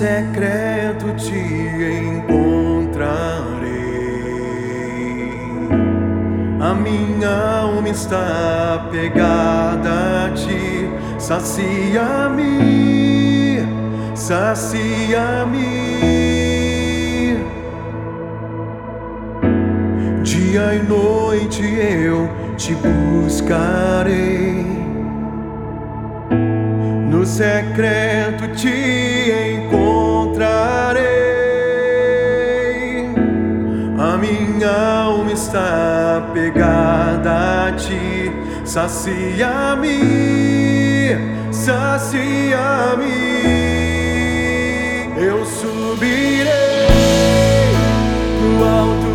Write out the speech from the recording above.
secreto te encontrarei. A minha alma está pegada a ti, sacia-me, sacia-me. Dia e noite eu te buscarei. No secreto te encontrarei. A minha alma está pegada a ti. Sacia-me, sacia-me. Eu subirei pro alto